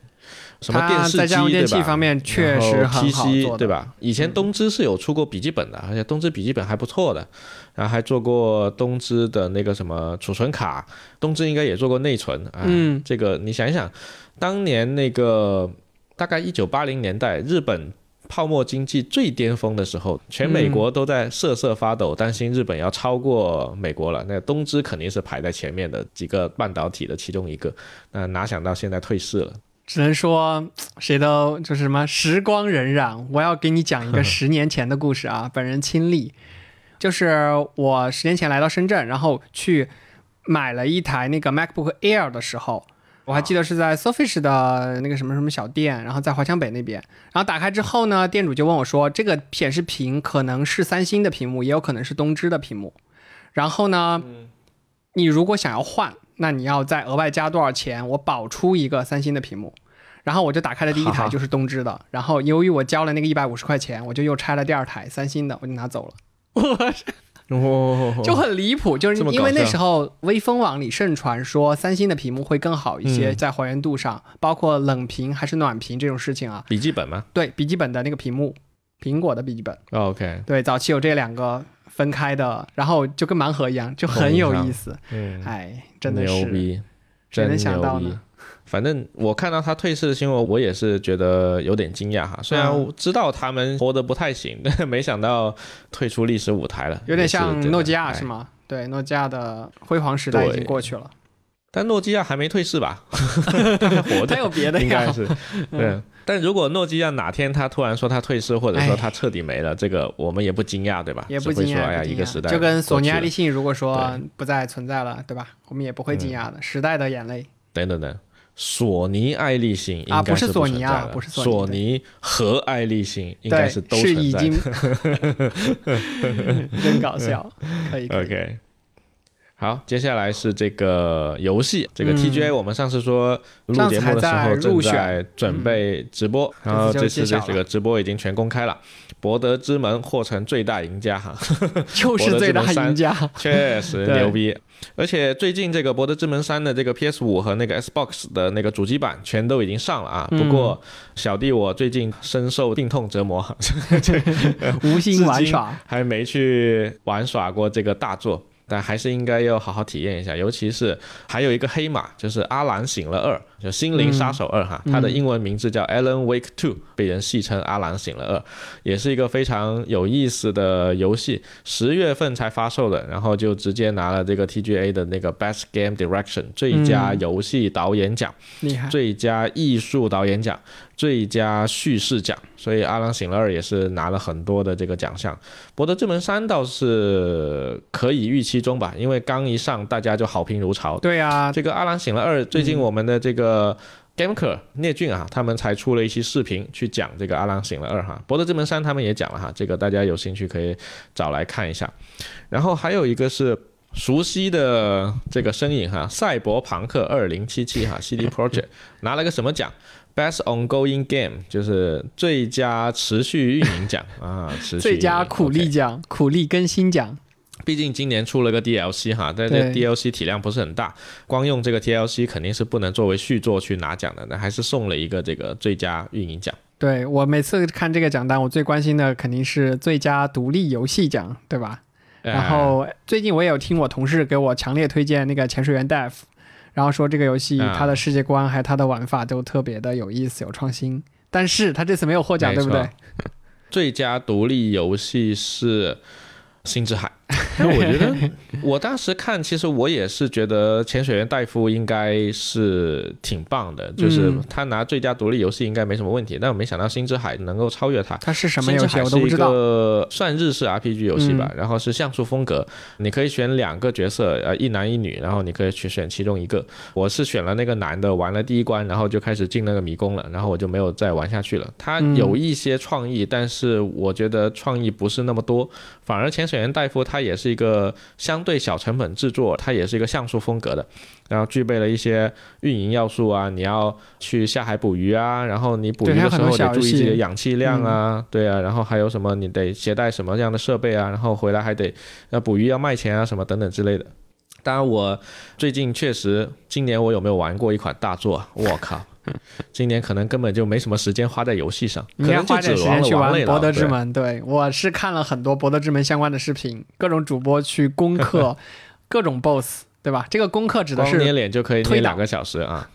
什么电视机对吧？方面确实很好对吧？以前东芝是有出过笔记本的，而且东芝笔记本还不错的，然后还做过东芝的那个什么储存卡，东芝应该也做过内存啊。嗯，这个你想一想，当年那个大概一九八零年代，日本。泡沫经济最巅峰的时候，全美国都在瑟瑟发抖，担心日本要超过美国了。那东芝肯定是排在前面的几个半导体的其中一个。那哪想到现在退市了？只能说谁都就是什么时光荏苒。我要给你讲一个十年前的故事啊，本人亲历。就是我十年前来到深圳，然后去买了一台那个 MacBook Air 的时候，我还记得是在 Surface 的那个什么什么小店，然后在华强北那边。然后打开之后呢，店主就问我说：“这个显示屏可能是三星的屏幕，也有可能是东芝的屏幕。然后呢，你如果想要换，那你要再额外加多少钱？我保出一个三星的屏幕。”然后我就打开了第一台，就是东芝的。然后由于我交了那个一百五十块钱，我就又拆了第二台三星的，我就拿走了。哦，就很离谱，就是因为那时候微风网里盛传说三星的屏幕会更好一些，在还原度上，包括冷屏还是暖屏这种事情啊。笔记本吗？对，笔记本的那个屏幕，苹果的笔记本。OK。对，早期有这两个分开的，然后就跟盲盒一样，就很有意思。嗯，哎，真的是，谁能想到呢？反正我看到他退市的新闻，我也是觉得有点惊讶哈。虽然知道他们活得不太行，但 [laughs] 没想到退出历史舞台了。有点像诺基亚是吗？对，诺基亚的辉煌时代已经过去了。但诺基亚还没退市吧？[laughs] 活的有别的应该是。[laughs] 对。但如果诺基亚哪天他突然说他退市，或者说他彻底没了，这个我们也不惊讶，对吧？也不惊讶。哎呀，一个时代就跟索尼爱立信如果说不再存在了，对吧？我们也不会惊讶的。时代的眼泪。等等等。索尼爱立信应该是索尼啊，不是索尼和爱立信应该是都存在。[laughs] [laughs] 真搞笑，可以。OK，好，接下来是这个游戏，这个 TGA，我们上次说录节目的时候正在准备直播，然后这次这个直播已经全公开了。博德之门获成最大赢家哈，[laughs] 又是最大赢家，确实牛 [laughs] 逼。而且最近这个博德之门三的这个 PS 五和那个 Xbox 的那个主机版全都已经上了啊。不过小弟我最近深受病痛折磨，[laughs] 无心玩耍，还没去玩耍过这个大作。但还是应该要好好体验一下，尤其是还有一个黑马，就是《阿兰醒了二》，就《心灵杀手二》哈，它的英文名字叫《Alan Wake Two》，被人戏称《阿兰醒了二》，也是一个非常有意思的游戏，十月份才发售的，然后就直接拿了这个 TGA 的那个 Best Game Direction 最佳游戏导演奖，厉害，最佳艺术导演奖。最佳叙事奖，所以《阿郎醒了二》也是拿了很多的这个奖项。《博德之门三》倒是可以预期中吧，因为刚一上大家就好评如潮。对啊，这个《阿郎醒了二》最近我们的这个 Gameker 聂俊啊，他们才出了一期视频去讲这个《阿郎醒了二》哈，《博德之门三》他们也讲了哈，这个大家有兴趣可以找来看一下。然后还有一个是熟悉的这个身影哈，《赛博朋克二零七七》哈，CD [laughs] Project 拿了个什么奖？Best ongoing game 就是最佳持续运营奖啊，持续最佳苦力奖，苦力更新奖。毕竟今年出了个 DLC 哈，但这 DLC 体量不是很大，光用这个 DLC 肯定是不能作为续作去拿奖的，那还是送了一个这个最佳运营奖。对我每次看这个奖单，我最关心的肯定是最佳独立游戏奖，对吧？然后最近我也有听我同事给我强烈推荐那个潜水员 Dev。然后说这个游戏它的世界观还有它的玩法都特别的有意思有创新，但是他这次没有获奖，对不对？[laughs] 最佳独立游戏是《星之海》。[laughs] 但我觉得，我当时看，其实我也是觉得潜水员戴夫应该是挺棒的，就是他拿最佳独立游戏应该没什么问题。但我没想到《星之海》能够超越他。它是什么游戏？我都不知道。算日式 RPG 游戏吧，然后是像素风格，你可以选两个角色，呃，一男一女，然后你可以去选其中一个。我是选了那个男的，玩了第一关，然后就开始进那个迷宫了，然后我就没有再玩下去了。他有一些创意，但是我觉得创意不是那么多，反而潜水员戴夫他也是。是一个相对小成本制作，它也是一个像素风格的，然后具备了一些运营要素啊，你要去下海捕鱼啊，然后你捕鱼的时候得注意自己的氧气量啊，对啊，然后还有什么你得携带什么样的设备啊，然后回来还得要捕鱼要卖钱啊什么等等之类的。当然我最近确实，今年我有没有玩过一款大作？我靠！今年可能根本就没什么时间花在游戏上，可能花点时间去玩《博德之门》。对，我是看了很多《博德之门》相关的视频，各种主播去攻克各种 BOSS，对吧？这个攻克指的是捏脸就可以捏两个小时啊。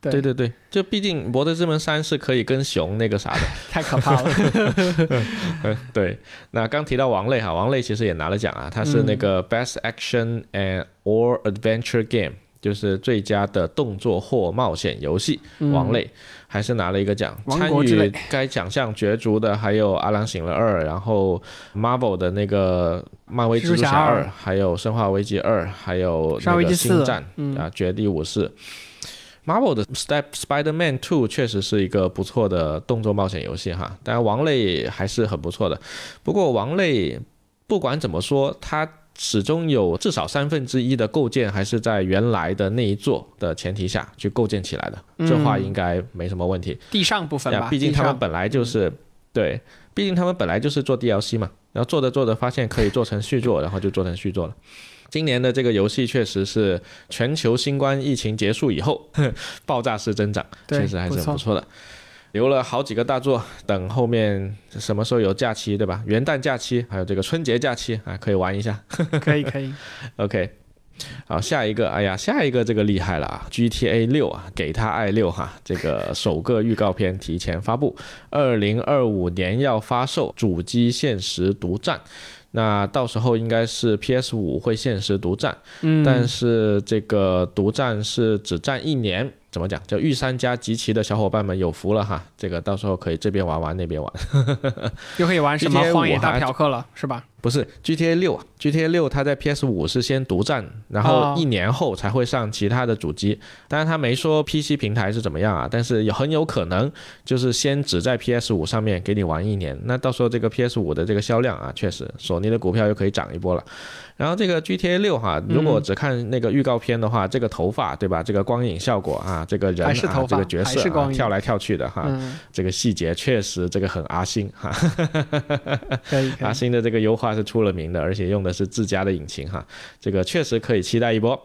对对对，就毕竟《博德之门三》是可以跟熊那个啥的，太可怕了。对，那刚提到王类哈，王类其实也拿了奖啊，他是那个 Best Action and or Adventure Game。就是最佳的动作或冒险游戏，王类还是拿了一个奖。参与该奖项角逐的还有《阿郎醒了二》，然后 Marvel 的那个漫威蜘蛛侠侠二二，还有《生化危机二》，还有那个星四战嗯啊，《绝地武士》。Marvel 的 Step Spider-Man Two 确实是一个不错的动作冒险游戏哈，当然王类还是很不错的。不过王类不管怎么说，它始终有至少三分之一的构建还是在原来的那一座的前提下去构建起来的，这话应该没什么问题。地上部分吧，毕竟他们本来就是、对，毕竟他们本来就是做 DLC 嘛，然后做着做着发现可以做成续作，然后就做成续作了。今年的这个游戏确实是全球新冠疫情结束以后 [laughs] 爆炸式增长，对确实还是不错很不错的。留了好几个大作，等后面什么时候有假期，对吧？元旦假期，还有这个春节假期啊，可以玩一下。[laughs] 可以可以，OK，好，下一个，哎呀，下一个这个厉害了啊！GTA 六啊，给他爱六哈，这个首个预告片提前发布，二零二五年要发售，主机限时独占。那到时候应该是 PS 五会限时独占，嗯，但是这个独占是只占一年，怎么讲？叫御三家集齐的小伙伴们有福了哈，这个到时候可以这边玩玩那边玩。[laughs] 又可以玩什么荒野大嫖客了，是吧？不是 GTA 六啊，GTA 六它在 PS 五是先独占，然后哦一年后才会上其他的主机。当然他没说 PC 平台是怎么样啊，但是有很有可能就是先只在 PS 五上面给你玩一年。那到时候这个 PS 五的这个销量啊，确实索尼的股票又可以涨一波了。然后这个 GTA 六哈，如果只看那个预告片的话，这个头发对吧？这个光影效果啊，这个人啊这个角色啊还是跳来跳去的哈，嗯，这个细节确实这个很阿星哈。[laughs] 阿星的这个优化是出了名的，而且用的是自家的引擎哈，这个确实可以期待一波。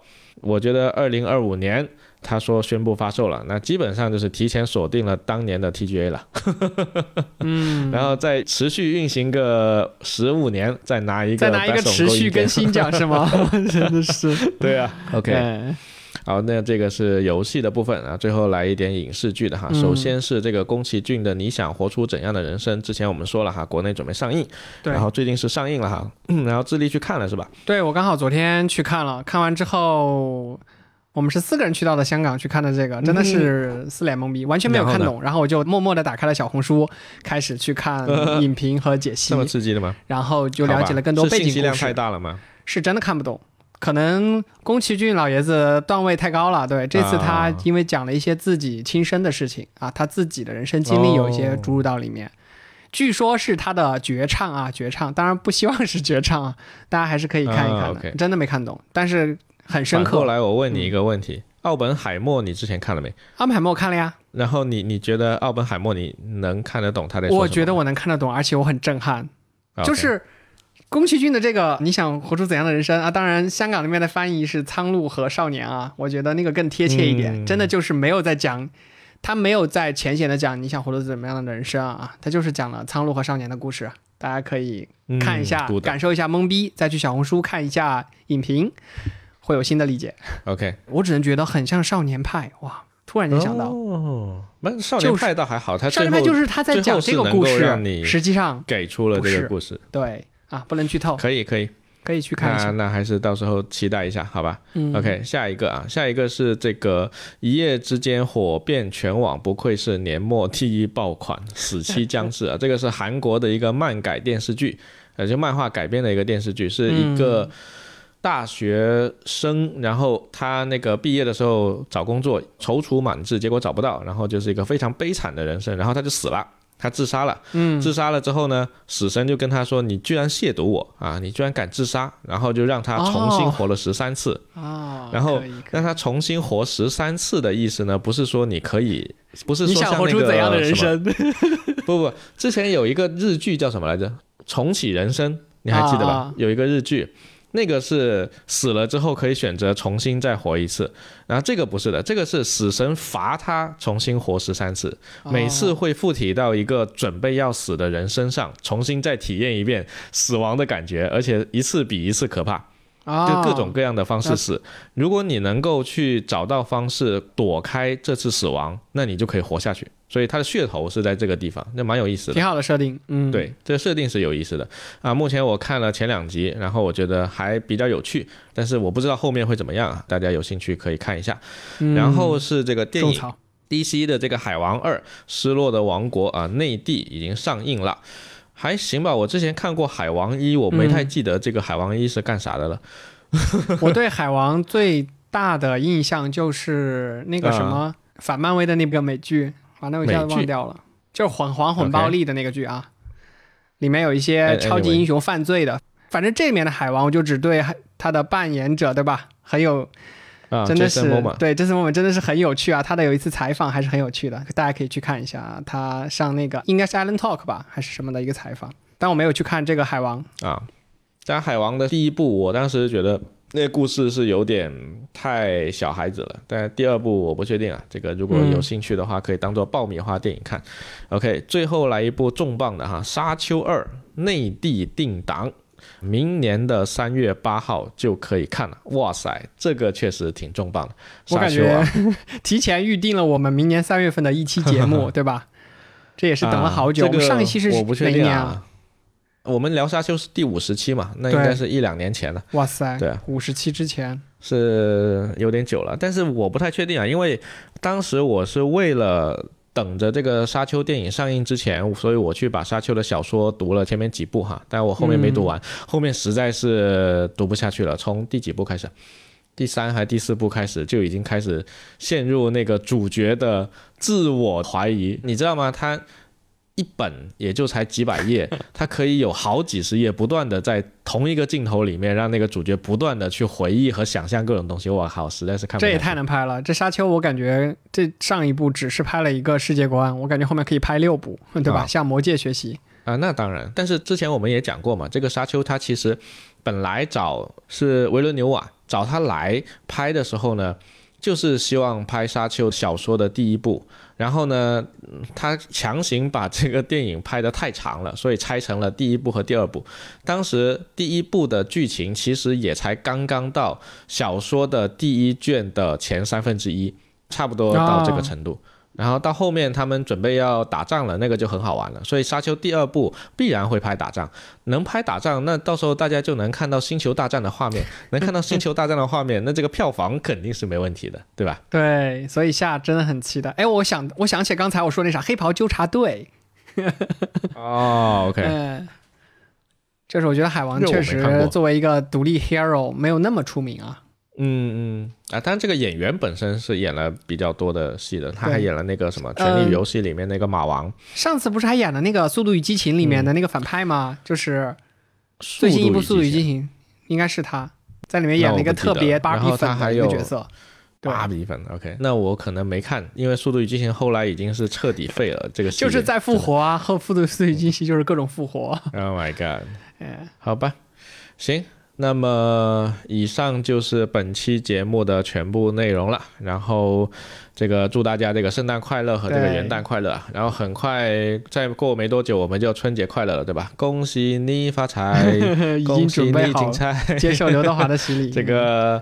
我觉得二零二五年他说宣布发售了，那基本上就是提前锁定了当年的 TGA 了，嗯，[laughs] 然后再持续运行个十五年，再拿一个再拿一个持续更新奖是吗？[laughs] 真的是。对啊，OK，哎。好，那这个是游戏的部分啊，最后来一点影视剧的哈。嗯。首先是这个宫崎骏的《你想活出怎样的人生》，之前我们说了哈，国内准备上映，对。然后最近是上映了哈，然后智利去看了是吧？对我刚好昨天去看了，看完之后。我们是四个人去到的香港去看的这个，真的是四脸懵逼，完全没有看懂。然后我就默默的打开了小红书，开始去看 [laughs] 影评和解析这，么刺激的吗？然后就了解了更多背景故是信息量太事。大了吗？是真的看不懂，可能宫崎骏老爷子段位太高了。对，这次他啊因为讲了一些自己亲身的事情啊，他自己的人生经历有一些哦注入到里面。据说是他的绝唱啊，绝唱，当然不希望是绝唱啊，大家还是可以看一看的。真的没看懂，但是很深刻。来，我问你一个问题：奥本海默你之前看了没？奥本海默我看了呀，然后你你觉得奥本海默你能看得懂他在说什么吗？我觉得我能看得懂，而且我很震撼。就是宫崎骏的这个你想活出怎样的人生啊？当然，香港那边的翻译是《苍鹭和少年》啊，我觉得那个更贴切一点。嗯真的就是没有在讲，他没有在浅显的讲你想活出怎么样的人生啊，他就是讲了苍鹭和少年的故事。大家可以看一下，嗯，感受一下懵逼，再去小红书看一下影评，会有新的理解。OK。我只能觉得很像少年派，哇！突然间想到，哦，那少年派倒还好，他少年派就是他在讲这个故事实际上给出了这个故事，对啊，不能剧透，可以可以，可以去看一下。那那还是到时候期待一下，好吧？嗯 OK，下一个啊，下一个是这个一夜之间火遍全网，不愧是年末第一爆款，死期将至啊！这个是韩国的一个漫改电视剧，呃，就漫画改编的一个电视剧，是一个大学生，然后他那个毕业的时候找工作踌躇满志，结果找不到，然后就是一个非常悲惨的人生，然后他就死了。他自杀了，嗯，自杀了之后呢，死神就跟他说：“你居然亵渎我啊！你居然敢自杀！”然后就让他重新活了十三次。啊，然后让他重新活十三次的意思呢，不是说你可以，不是你想说像那个活出怎样的人什么？生？不不，之前有一个日剧叫什么来着？重启人生，你还记得吧？啊有一个日剧，那个是死了之后可以选择重新再活一次，然后这个不是的，这个是死神罚他重新活十三次，每次会附体到一个准备要死的人身上，重新再体验一遍死亡的感觉，而且一次比一次可怕。啊，就各种各样的方式死。如果你能够去找到方式躲开这次死亡，那你就可以活下去。所以它的噱头是在这个地方，那蛮有意思的。挺好的设定，嗯，对，这个设定是有意思的啊。目前我看了前两集，然后我觉得还比较有趣，但是我不知道后面会怎么样啊。大家有兴趣可以看一下。嗯然后是这个电影 DC 的这个《海王二：失落的王国》啊，内地已经上映了，还行吧。我之前看过《海王一》，我没太记得这个《海王一》是干啥的了。[laughs] 我对海王最大的印象就是那个什么反漫威的那个美剧，把那个一下子忘掉了，就是黄黄混暴力的那个剧啊，里面有一哎些超级英雄犯罪的。反正这里面的海王，我就只对他的扮演者，对吧？很有，啊，真的是对，这次我们真的是很有趣啊！他的有一次采访还是很有趣的，大家可以去看一下啊。他上那个应该是 Alan Talk 吧，还是什么的一个采访，但我没有去看这个海王。啊，但海王的第一部，我当时觉得那个故事是有点太小孩子了，但第二部我不确定啊。这个如果有兴趣的话，可以当做爆米花电影看。OK，最后来一部重磅的哈，《沙丘二》内地定档。明年的三月八号就可以看了，哇塞，这个确实挺重磅的。我感沙丘啊觉 [laughs] 提前预定了我们明年三月份的一期节目，[laughs] 对吧？这也是等了好久。啊这个我们上一期是我不确哪一年定啊。我们聊沙丘是第五十期嘛，那应该是一两年前了。哇塞，对啊五十期之前，是有点久了，但是我不太确定啊，因为当时我是为了等着这个沙丘电影上映之前，所以我去把沙丘的小说读了前面几部哈，但我后面没读完，后面实在是读不下去了。从第几部开始？第三还第四部开始就已经开始陷入那个主角的自我怀疑，你知道吗？他一本也就才几百页，[laughs] 它可以有好几十页，不断的在同一个镜头里面让那个主角不断的去回忆和想象各种东西。我靠，实在是看不。这也太能拍了。这沙丘，我感觉这上一部只是拍了一个世界观，我感觉后面可以拍六部，对吧？啊向魔界学习。啊，那当然。但是之前我们也讲过嘛，这个沙丘它其实本来找是维伦纽瓦找他来拍的时候呢，就是希望拍沙丘小说的第一部。然后呢，嗯他强行把这个电影拍得太长了，所以拆成了第一部和第二部。当时第一部的剧情其实也才刚刚到小说的第一卷的前三分之一，差不多到这个程度。然后到后面他们准备要打仗了，那个就很好玩了。所以《沙丘》第二部必然会拍打仗，能拍打仗，那到时候大家就能看到星球大战的画面，能看到星球大战的画面，那这个票房肯定是没问题的，对吧？对，所以下真的很期待。哎，我想，我想起刚才我说那啥黑袍纠察队，哦，OK，嗯，就是我觉得海王确实作为一个独立 hero 没有那么出名啊。嗯嗯啊，但这个演员本身是演了比较多的戏的，他还演了那个什么《权力游戏》里面那个马王，上次不是还演了那个《速度与激情》里面的那个反派吗？就是最新一部《速度与激情情》，应该是他在里面演了一个特别芭比粉的一个角色。对，芭比粉，OK，那我可能没看，因为《速度与激情》后来已经是彻底废了，这个就是在复活啊，后《速度速度与激情》就是各种复活。Oh my god！[laughs] 哎，好吧，行，那么以上就是本期节目的全部内容了。然后这个祝大家这个圣诞快乐和这个元旦快乐啊。然后很快再过没多久我们就春节快乐了，对吧？恭喜你发财，[laughs] 恭喜你准备好精彩。[laughs] 接受刘德华的洗礼。这个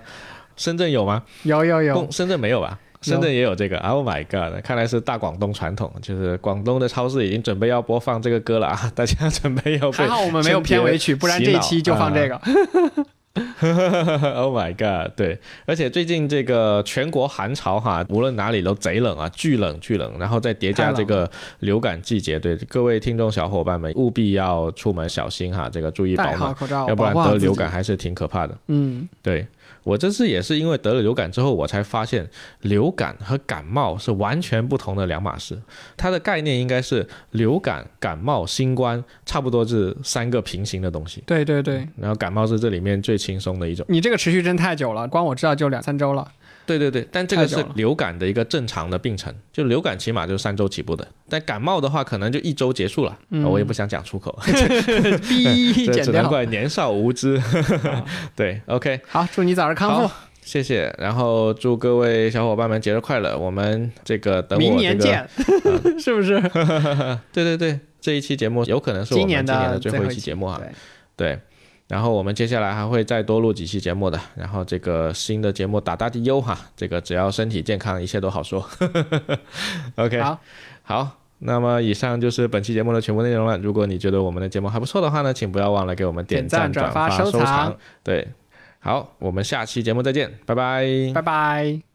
深圳有吗？有有有，深圳没有吧？深圳也有这个，Oh my god！看来是大广东传统，就是广东的超市已经准备要播放这个歌了啊！[laughs] 大家准备要被还好我们没有片尾曲，不然这一期就放这个。[laughs] [laughs] Oh my god！对，而且最近这个全国寒潮哈，无论哪里都贼冷啊，巨冷巨冷，然后再叠加这个流感季节，对各位听众小伙伴们务必要出门小心哈，这个注意保暖，口罩，要不然得流感还是挺可怕的。嗯，对我这次也是因为得了流感之后，我才发现流感和感冒是完全不同的两码事。它的概念应该是流感、感冒、新冠差不多是三个平行的东西，对对对，然后感冒是这里面最轻松的一种。你这个持续真太久了，光我知道就两三周了。对对对，但这个是流感的一个正常的病程，就流感起码就是三周起步的，但感冒的话可能就一周结束了。嗯我也不想讲出口，[laughs] 逼这。只能怪年少无知。[laughs] 对，OK，好，祝你早日康复，谢谢，然后祝各位小伙伴们节日快乐。我们这个等我、这个、明年见，[laughs] 是不是？对对对，这一期节目有可能是我们今年年的最后一期节目啊。对对，然后我们接下来还会再多录几期节目的。然后这个新的节目打打的优哈，这个只要身体健康，一切都好说。[laughs] OK，好，好，那么以上就是本期节目的全部内容了。如果你觉得我们的节目还不错的话呢，请不要忘了给我们点赞、转发、收藏。对，好，我们下期节目再见，拜拜，拜拜。